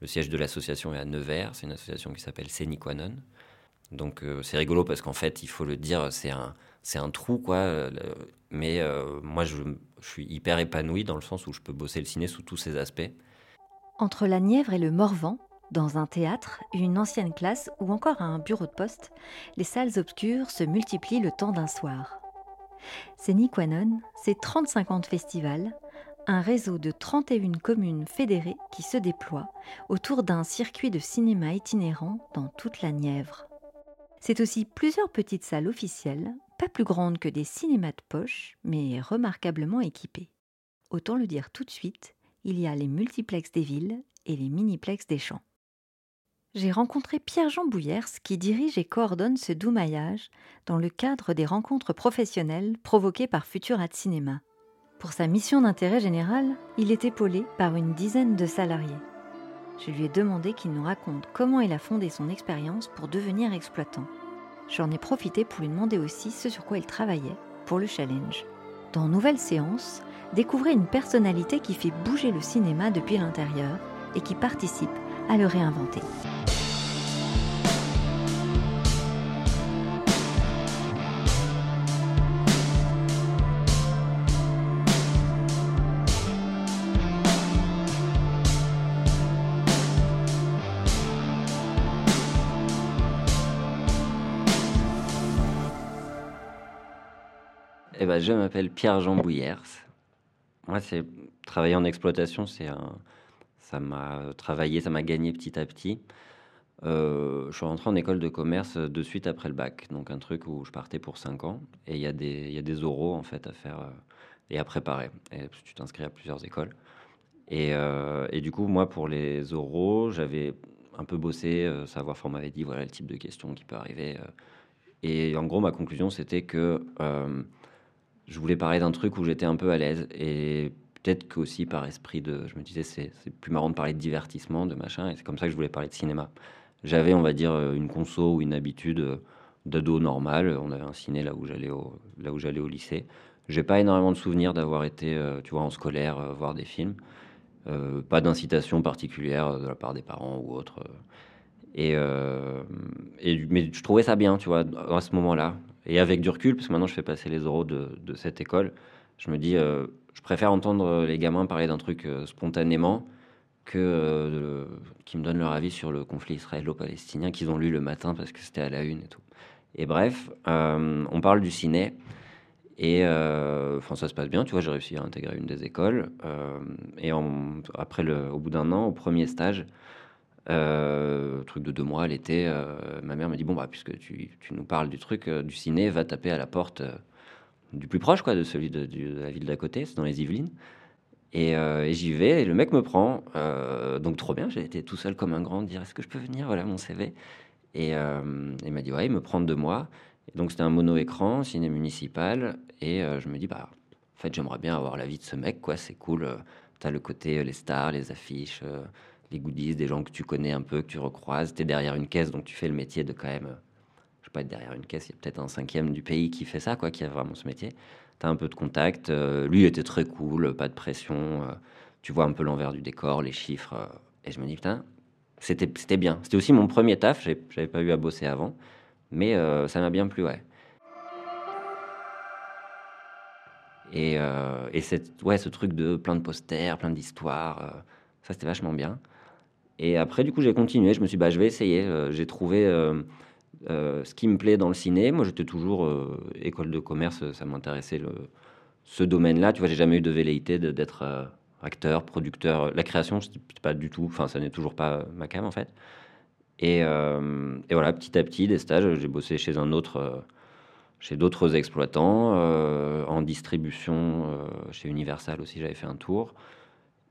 le siège de l'association est à Nevers. C'est une association qui s'appelle Séniquanon. Donc c'est rigolo parce qu'en fait, il faut le dire, c'est un, c'est un trou, quoi. mais moi, je, je, suis hyper épanoui dans le sens où je peux bosser le ciné sous tous ses aspects. Entre la Nièvre et le Morvan, dans un théâtre, une ancienne classe ou encore un bureau de poste, les salles obscures se multiplient le temps d'un soir. C'est Nikwanon, c'est 35 ans de festival, un réseau de 31 communes fédérées qui se déploie autour d'un circuit de cinéma itinérant dans toute la Nièvre. C'est aussi plusieurs petites salles officielles, pas plus grandes que des cinémas de poche, mais remarquablement équipées. Autant le dire tout de suite, il y a les multiplex des villes et les miniplex des champs j'ai rencontré Pierre-Jean Bouillers qui dirige et coordonne ce doux maillage dans le cadre des rencontres professionnelles provoquées par Futurat Cinéma. Pour sa mission d'intérêt général, il est épaulé par une dizaine de salariés. Je lui ai demandé qu'il nous raconte comment il a fondé son expérience pour devenir exploitant. J'en ai profité pour lui demander aussi ce sur quoi il travaillait pour le challenge. Dans Nouvelle Séance, découvrez une personnalité qui fait bouger le cinéma depuis l'intérieur et qui participe à le réinventer. Eh ben, je m'appelle Pierre-Jean Bouillers. Moi, c'est travailler en exploitation, c'est ça m'a travaillé, ça m'a gagné petit à petit. Euh, je suis rentré en école de commerce de suite après le bac, donc un truc où je partais pour 5 ans. Et il y, a des, y a des oraux en fait à faire euh, et à préparer. Et tu t'inscris à plusieurs écoles. Et, euh, et, du coup, moi, pour les oraux, j'avais un peu bossé, savoir, on m'avait dit voilà le type de questions qui peut arriver. et en gros, ma conclusion, c'était que je voulais parler d'un truc où j'étais un peu à l'aise. Et peut-être qu'aussi par esprit de. Je me disais, c'est plus marrant de parler de divertissement, de machin. Et c'est comme ça que je voulais parler de cinéma. J'avais, on va dire, une conso ou une habitude euh, d'ado normal. On avait un ciné là où j'allais au, là où j'allais au lycée. J'ai pas énormément de souvenirs d'avoir été, euh, tu vois, en scolaire, euh, voir des films. pas d'incitation particulière de la part des parents ou autres. Et, et, mais je trouvais ça bien, tu vois, à ce moment-là. Et avec du recul, parce que maintenant je fais passer les euros de, cette école, je me dis, euh, je préfère entendre les gamins parler d'un truc euh, spontanément que euh, qui me donnent leur avis sur le conflit israélo-palestinien qu'ils ont lu le matin parce que c'était à la une et tout. Et bref, on parle du ciné. Et enfin, ça se passe bien, tu vois, j'ai réussi à intégrer une des écoles. et après, le, au bout d'un an, au premier stage, truc de deux mois l'été, ma mère me dit Bon, bah, puisque tu, tu nous parles du truc du ciné, va taper à la porte du plus proche, quoi, de celui de, la ville d'à côté, c'est dans les Yvelines. Euh, et, j'y vais, et le mec me prend. Euh, donc, trop bien, j'ai été tout seul comme un grand, dire Est-ce que je peux venir Voilà mon CV. Et euh, il m'a dit Ouais, il me prend de moi. Et donc, c'était un mono-écran, ciné municipal. Et je me dis Bah, en fait, j'aimerais bien avoir la vie de ce mec, quoi, c'est cool. tu as le côté, les stars, les affiches, les goodies, des gens que tu connais un peu, que tu recroises. Tu es derrière une caisse, donc tu fais le métier de quand même pas être derrière une caisse, il y a peut-être un cinquième du pays qui fait ça, quoi, qui a vraiment ce métier. Tu as un peu de contact. Euh, lui était très cool, pas de pression. Euh, tu vois un peu l'envers du décor, les chiffres. Euh, et je me dis, putain, c'était bien. C'était aussi mon premier taf, j'avais pas eu à bosser avant. Mais ça m'a bien plu, ouais. Et, et cette, ouais, ce truc de plein de posters, plein d'histoires, ça c'était vachement bien. Et après, du coup, j'ai continué. Je me suis dit, bah, je vais essayer. j'ai trouvé euh, ce qui me plaît dans le ciné, moi j'étais toujours euh, école de commerce, ça m'intéressait ce domaine-là. Tu vois, j'ai jamais eu de velléité d'être euh, acteur, producteur. La création, c'était pas du tout, enfin, ça n'est toujours pas ma cam en fait. Et, et, voilà, petit à petit, des stages, j'ai bossé chez un autre, chez d'autres exploitants, en distribution, chez Universal aussi, j'avais fait un tour.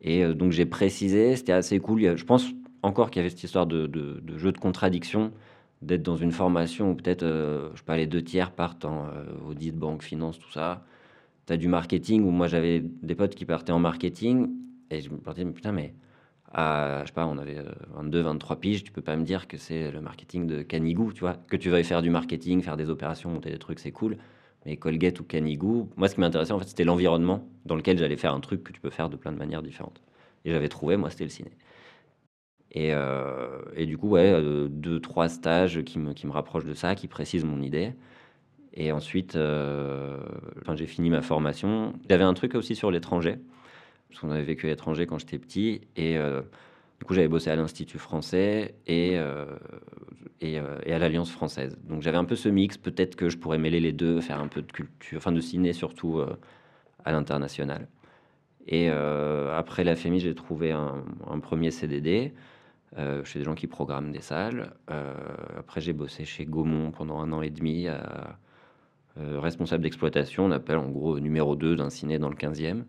Et donc j'ai précisé, c'était assez cool. Je pense encore qu'il y avait cette histoire de, jeu de contradiction d'être dans une formation où peut-être, euh, je sais pas, les deux tiers partent en euh, audit, banque, finance, tout ça. Tu as du marketing où moi j'avais des potes qui partaient en marketing et je me disais, mais putain, mais à, je sais pas, on avait 22, euh, 23 piges, tu peux pas me dire que c'est le marketing de Canigou, tu vois, que tu veuilles faire du marketing, faire des opérations, monter des trucs, c'est cool. Mais Colgate ou Canigou, moi ce qui m'intéressait en fait, c'était l'environnement dans lequel j'allais faire un truc que tu peux faire de plein de manières différentes. Et j'avais trouvé, moi, c'était le ciné. Et, et, du coup, ouais, deux, trois stages qui me, qui me rapprochent de ça, qui précisent mon idée. Et ensuite, enfin, j'ai fini ma formation. Avait un truc aussi sur l'étranger, parce qu'on avait vécu à l'étranger quand j'étais petit. Et du coup, j'avais bossé à l'Institut français et, euh, euh, et, à l'Alliance française. Donc j'avais un peu ce mix. Peut-être que je pourrais mêler les deux, faire un peu de culture, enfin de ciné surtout euh, à l'international. Et après la FEMI, j'ai trouvé un, premier CDD chez des gens qui programment des salles. après, j'ai bossé chez Gaumont pendant un an et demi, responsable d'exploitation, on appelle en gros numéro 2 d'un ciné dans le 15e.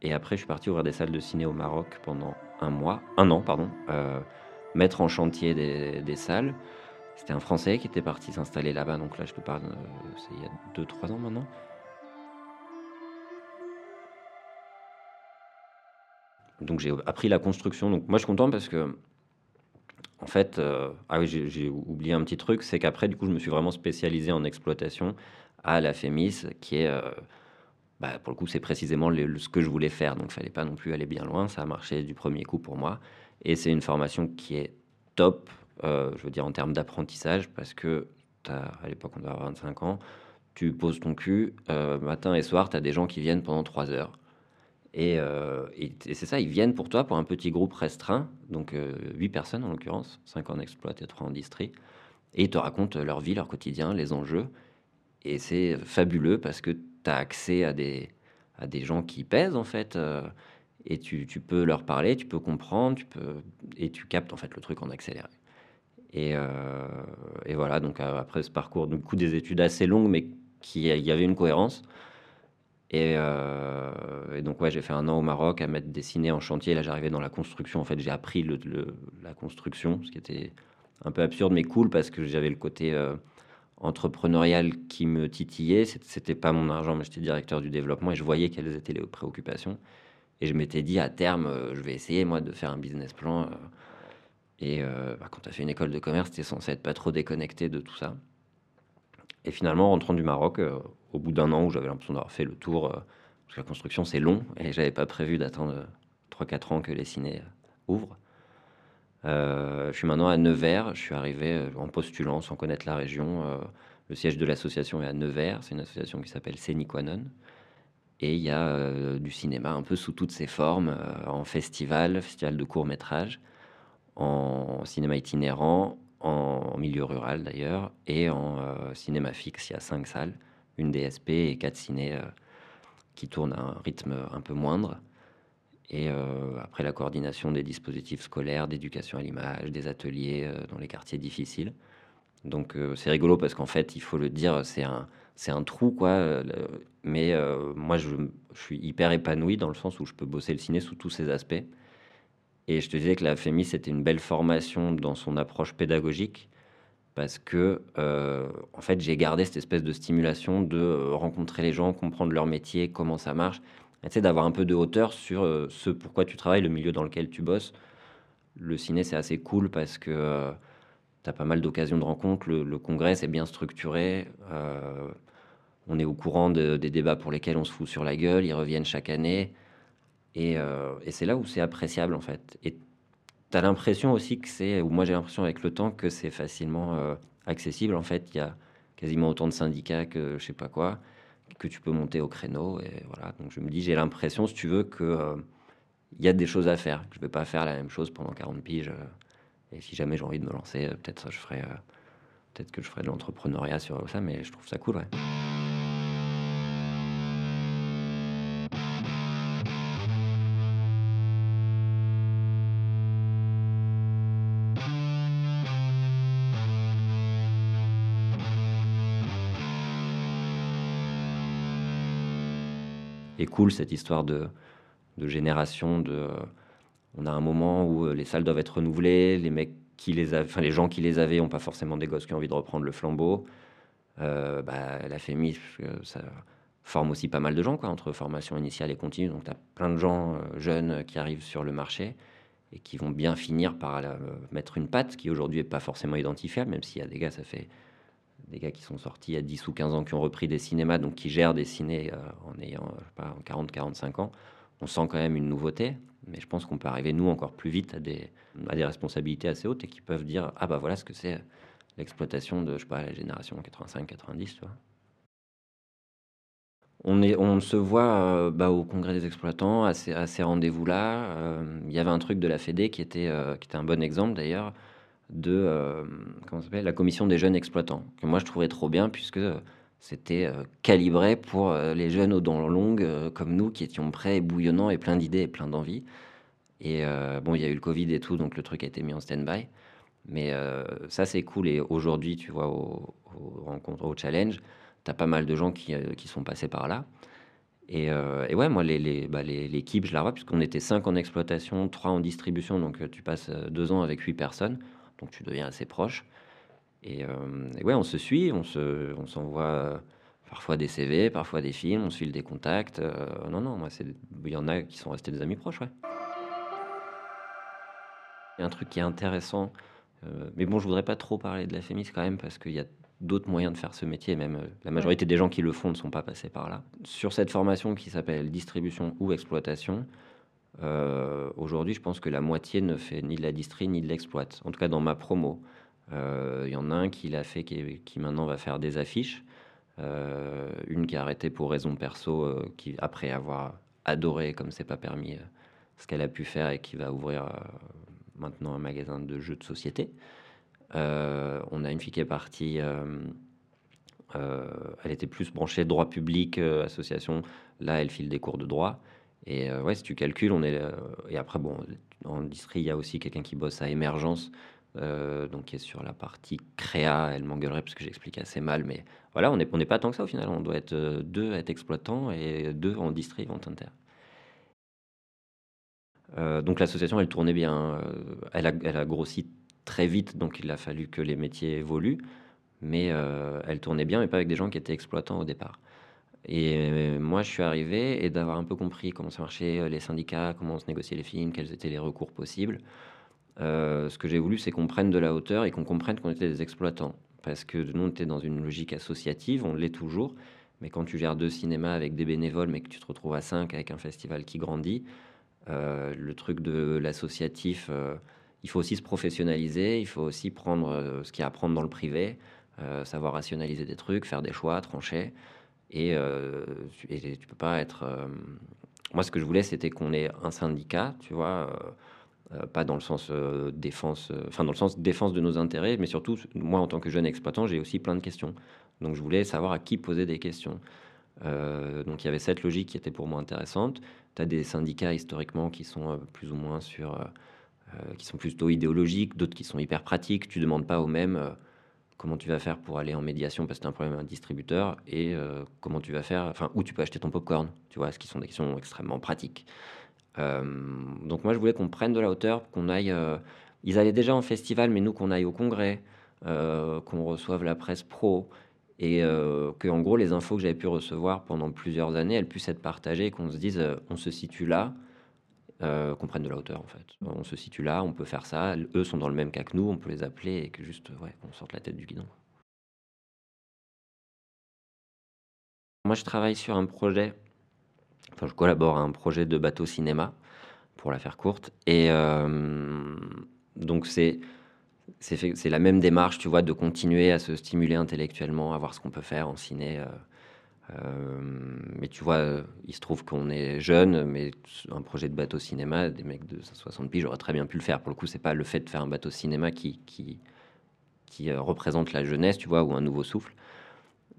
Et après, je suis parti ouvrir des salles de ciné au Maroc pendant un mois, un an, pardon, euh, mettre en chantier des, salles. C'était un Français qui était parti s'installer là-bas, donc là, je te parle, euh, c'est il y a 2-3 ans maintenant. Donc j'ai appris la construction. Donc moi, je suis content parce que, en fait, euh, ah oui, j'ai oublié un petit truc, c'est qu'après, du coup, je me suis vraiment spécialisé en exploitation à la FEMIS, qui est bah, pour le coup, c'est précisément ce que je voulais faire. Donc, il fallait pas non plus aller bien loin. Ça a marché du premier coup pour moi. Et c'est une formation qui est top, euh, je veux dire, en termes d'apprentissage, parce que as, à l'époque, on doit avoir 25 ans, tu poses ton cul, euh, matin et soir, tu as des gens qui viennent pendant 3 heures. Euh, et, c'est ça, ils viennent pour toi, pour un petit groupe restreint, donc 8 personnes en l'occurrence, 5 en exploit et 3 en distri, et ils te racontent leur vie, leur quotidien, les enjeux. Et c'est fabuleux parce que tu as accès à des, à des gens qui pèsent, en fait, euh, et tu, tu, peux leur parler, tu peux comprendre, tu peux, et tu captes, en fait, le truc en accéléré. Et, euh, et voilà, donc euh, après ce parcours, du coup, des études assez longues, mais qui y avait une cohérence. Et, donc, ouais, j'ai fait un an au Maroc à mettre dessiné en chantier. Là, j'arrivais dans la construction. En fait, j'ai appris le, la construction, ce qui était un peu absurde, mais cool parce que j'avais le côté entrepreneurial qui me titillait. C'était pas mon argent, mais j'étais directeur du développement et je voyais quelles étaient les préoccupations. Et je m'étais dit à terme, euh, je vais essayer moi de faire un business plan. Euh, et euh, bah, quand tu as fait une école de commerce, tu es censé être pas trop déconnecté de tout ça. Et finalement, rentrant du Maroc, au bout d'un an où j'avais l'impression d'avoir fait le tour, parce que la construction c'est long et j'avais pas prévu d'attendre 3-4 ans que les ciné ouvrent. Euh, je suis maintenant à Nevers. Je suis arrivé euh, en postulant sans connaître la région. Euh, le siège de l'association est à Nevers. C'est une association qui s'appelle Séniquanon. Et il y a du cinéma un peu sous toutes ses formes, en festival, festival de court métrage, en cinéma itinérant, en milieu rural d'ailleurs, et en cinéma fixe. Il y a cinq salles, une DSP et quatre ciné qui tournent à un rythme un peu moindre. Et euh, après la coordination des dispositifs scolaires, d'éducation à l'image, des ateliers euh, dans les quartiers difficiles. Donc euh, c'est rigolo parce qu'en fait, il faut le dire, c'est un, c'est un trou, quoi. mais moi, je, suis hyper épanoui dans le sens où je peux bosser le ciné sous tous ses aspects. Et je te disais que la FEMI, c'était une belle formation dans son approche pédagogique parce que, en fait, j'ai gardé cette espèce de stimulation de rencontrer les gens, comprendre leur métier, comment ça marche d'avoir un peu de hauteur sur euh, ce pourquoi tu travailles, le milieu dans lequel tu bosses. Le ciné, c'est assez cool parce que euh, tu as pas mal d'occasions de rencontres. Le, congrès, c'est bien structuré. Euh, on est au courant des débats pour lesquels on se fout sur la gueule. Ils reviennent chaque année. Et, et c'est là où c'est appréciable, en fait. Et tu as l'impression aussi que c'est, ou moi j'ai l'impression avec le temps, que c'est facilement accessible. En fait, il y a quasiment autant de syndicats que je sais pas quoi que tu peux monter au créneau. Et voilà, donc je me dis, j'ai l'impression, si tu veux, que euh, il y a des choses à faire. Je vais pas faire la même chose pendant 40 piges. Euh, et si jamais j'ai envie de me lancer, euh, peut-être je ferai, peut-être que je ferai de l'entrepreneuriat sur ça, mais je trouve ça cool. Cool cette histoire de, génération. On a un moment où euh, les salles doivent être renouvelées, les mecs qui les les gens qui les avaient n'ont pas forcément des gosses qui ont envie de reprendre le flambeau. Euh, bah, la FEMI, ça forme aussi pas mal de gens, quoi, entre formation initiale et continue. Donc, tu as plein de gens euh, jeunes qui arrivent sur le marché et qui vont bien finir par mettre une patte qui aujourd'hui n'est pas forcément identifiable, même s'il y a des gars, ça fait des gars qui sont sortis à 10 ou 15 ans, qui ont repris des cinémas, donc qui gèrent des cinés euh, en ayant, pas, 40, 45 ans. on sent quand même une nouveauté, mais je pense qu'on peut arriver, nous, encore plus vite à des, à des responsabilités assez hautes et qui peuvent dire Ah, bah voilà ce que c'est l'exploitation de, je sais pas, la génération 85-90, tu. On, est, on se voit euh, bah, au congrès des exploitants, à ces, ces rendez-vous-là. Euh, il y avait un truc de la Fédé qui était, qui était un bon exemple d'ailleurs, de comment ça s'appelle, la commission des jeunes exploitants, que moi je trouvais trop bien puisque c'était calibré pour les jeunes aux dents longues comme nous qui étions prêts et bouillonnants et plein d'idées et plein d'envie. Et bon, il y a eu le Covid et tout, donc le truc a été mis en stand-by. Mais ça, c'est cool. Et aujourd'hui, tu vois, aux au rencontres, au challenge, tu as pas mal de gens qui, qui sont passés par là. Et, ouais, moi, l'équipe, les, bah, les, je la vois, puisqu'on était 5 en exploitation, 3 en distribution, donc tu passes 2 ans avec 8 personnes, donc tu deviens assez proche. Et, et ouais, on se suit, on se, on s'envoie parfois des CV, parfois des films, on se file des contacts. non, non, moi, il y en a qui sont restés des amis proches, ouais. Un truc qui est intéressant, mais bon, je voudrais pas trop parler de la FEMIS quand même, parce qu'il y a d'autres moyens de faire ce métier. Même euh, la majorité des gens qui le font ne sont pas passés par là. Sur cette formation qui s'appelle distribution ou exploitation, euh, aujourd'hui, je pense que la moitié ne fait ni de la distri ni de l'exploite. En tout cas, dans ma promo, euh, il y en a un qui l'a fait, qui, maintenant va faire des affiches. une qui a arrêté pour raison perso, qui après avoir adoré, comme c'est pas permis, ce qu'elle a pu faire et qui va ouvrir maintenant un magasin de jeux de société. Euh, on a une fille qui est partie. Euh, euh, elle était plus branchée droit public, association. Là, elle file des cours de droit. Et ouais, si tu calcules, on est. et après, bon, en industrie, il y a aussi quelqu'un qui bosse à émergence, donc qui est sur la partie créa. Elle m'engueulerait parce que j'explique assez mal, mais voilà, on n'est pas tant que ça au final. On doit être deux à être exploitants et deux en distri, vente inter. donc l'association, elle tournait bien. elle, a, grossi très vite, donc il a fallu que les métiers évoluent. Mais euh, elle tournait bien, mais pas avec des gens qui étaient exploitants au départ. Et moi, je suis arrivé et d'avoir un peu compris comment ça marchait, euh, les syndicats, comment se négociaient les films, quels étaient les recours possibles. Euh, ce que j'ai voulu, c'est qu'on prenne de la hauteur et qu'on comprenne qu'on était des exploitants. Parce que nous, on était dans une logique associative, on l'est toujours. Mais quand tu gères deux cinémas avec des bénévoles, mais que tu te retrouves à cinq avec un festival qui grandit, le truc de l'associatif, il faut aussi se professionnaliser, il faut aussi prendre euh, ce qu'il y a à prendre dans le privé, euh, savoir rationaliser des trucs, faire des choix, trancher. Et, euh, et tu peux pas être. Moi, ce que je voulais, c'était qu'on ait un syndicat, tu vois, pas dans le sens défense, enfin dans le sens défense de nos intérêts, mais surtout, moi, en tant que jeune exploitant, j'ai aussi plein de questions. Donc, je voulais savoir à qui poser des questions. donc, il y avait cette logique qui était pour moi intéressante. Tu as des syndicats historiquement qui sont plus ou moins sur euh, qui sont plutôt idéologiques, d'autres qui sont hyper pratiques. Tu demandes pas aux mêmes euh, comment tu vas faire pour aller en médiation parce que tu as un problème avec un distributeur et euh, comment tu vas faire, enfin, où tu peux acheter ton popcorn, tu vois, ce qui sont des questions extrêmement pratiques. donc moi, je voulais qu'on prenne de la hauteur, qu'on aille. ils allaient déjà en festival, mais nous, qu'on aille au congrès, qu'on reçoive la presse pro et que, en gros, les infos que j'avais pu recevoir pendant plusieurs années, elles puissent être partagées, qu'on se dise, on se situe là, euh, qu'on prenne de la hauteur en fait. On se situe là, on peut faire ça. Eux sont dans le même cas que nous, on peut les appeler et que juste, ouais, on sorte la tête du guidon. Moi, je travaille sur un projet. Enfin, je collabore à un projet de bateau cinéma, pour la faire courte. Et euh, donc, c'est c'est la même démarche, tu vois, de continuer à se stimuler intellectuellement, à voir ce qu'on peut faire en ciné. Euh, mais tu vois, il se trouve qu'on est jeune, mais un projet de bateau cinéma, des mecs de 60 piges, j'aurais très bien pu le faire. Pour le coup, c'est pas le fait de faire un bateau cinéma qui, qui, euh, représente la jeunesse, tu vois, ou un nouveau souffle.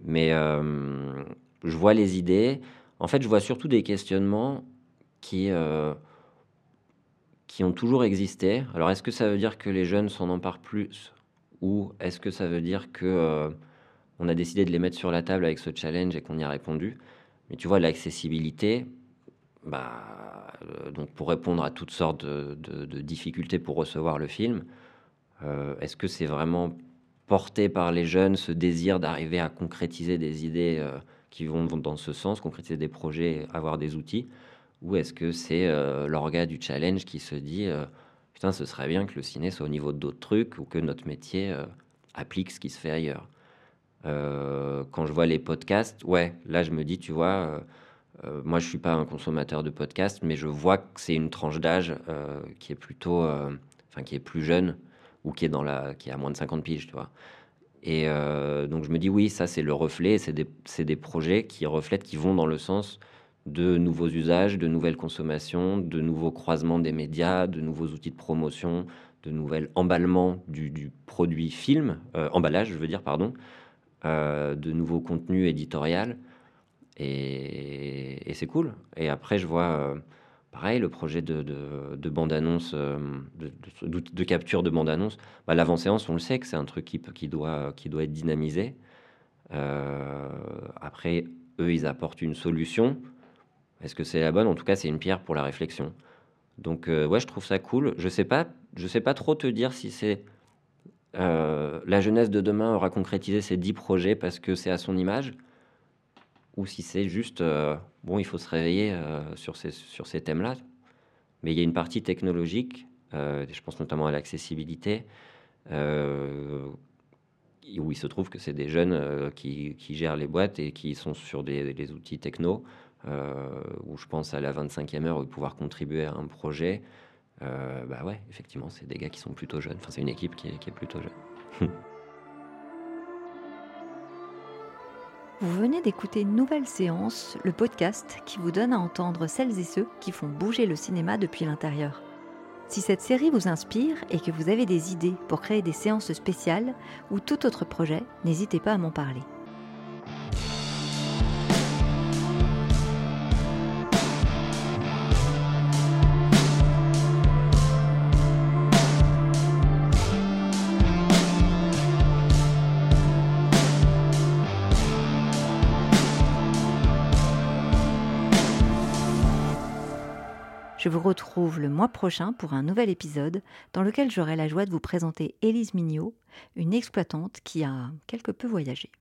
Mais euh, je vois les idées. En fait, je vois surtout des questionnements qui, qui ont toujours existé. Alors, est-ce que ça veut dire que les jeunes s'en emparent plus Ou est-ce que ça veut dire que on a décidé de les mettre sur la table avec ce challenge et qu'on y a répondu. Mais tu vois, l'accessibilité, bah, euh, donc pour répondre à toutes sortes de, difficultés pour recevoir le film, euh, est-ce que c'est vraiment porté par les jeunes ce désir d'arriver à concrétiser des idées euh, qui vont dans ce sens, concrétiser des projets, avoir des outils, ou est-ce que c'est l'orga du challenge qui se dit putain, ce serait bien que le ciné soit au niveau d'autres trucs ou que notre métier applique ce qui se fait ailleurs? Euh, quand je vois les podcasts, ouais, là je me dis, tu vois, euh, moi, je suis pas un consommateur de podcasts, mais je vois que c'est une tranche d'âge euh, qui est plutôt, euh, enfin, qui est plus jeune ou qui est dans la, qui a moins de 50 piges, tu vois. Et donc, je me dis, oui, ça, c'est le reflet. C'est des, des, projets qui reflètent, qui vont dans le sens de nouveaux usages, de nouvelles consommations, de nouveaux croisements des médias, de nouveaux outils de promotion, de nouveaux emballements du produit film, emballage, je veux dire, pardon, de nouveaux contenus éditoriaux. Et, c'est cool. Et après, je vois, euh, pareil, le projet de, de, bande-annonce, euh, de, capture de bande-annonce. Bah, L'avant-séance, on le sait que c'est un truc qui, qui, doit, qui doit être dynamisé. Euh, après, eux, ils apportent une solution. Est-ce que c'est la bonne? En tout cas, c'est une pierre pour la réflexion. Donc, ouais, je trouve ça cool. Je sais pas, je sais pas trop te dire si c'est la jeunesse de demain aura concrétisé ses dix projets parce que c'est à son image ou si c'est juste, euh, bon, il faut se réveiller euh, sur ces, sur ces thèmes-là. Mais il y a une partie technologique, euh, je pense notamment à l'accessibilité, où il se trouve que c'est des jeunes qui, qui, gèrent les boîtes et qui sont sur des, des outils techno, où je pense à la 25e heure, où pouvoir contribuer à un projet. Bah ouais, effectivement, c'est des gars qui sont plutôt jeunes. Enfin, c'est une équipe qui est, qui est plutôt jeune. Vous venez d'écouter nouvelle séance, le podcast qui vous donne à entendre celles et ceux qui font bouger le cinéma depuis l'intérieur. Si cette série vous inspire et que vous avez des idées pour créer des séances spéciales ou tout autre projet, n'hésitez pas à m'en parler. Vous retrouve le mois prochain pour un nouvel épisode dans lequel j'aurai la joie de vous présenter Élise Mignot, une exploitante qui a quelque peu voyagé.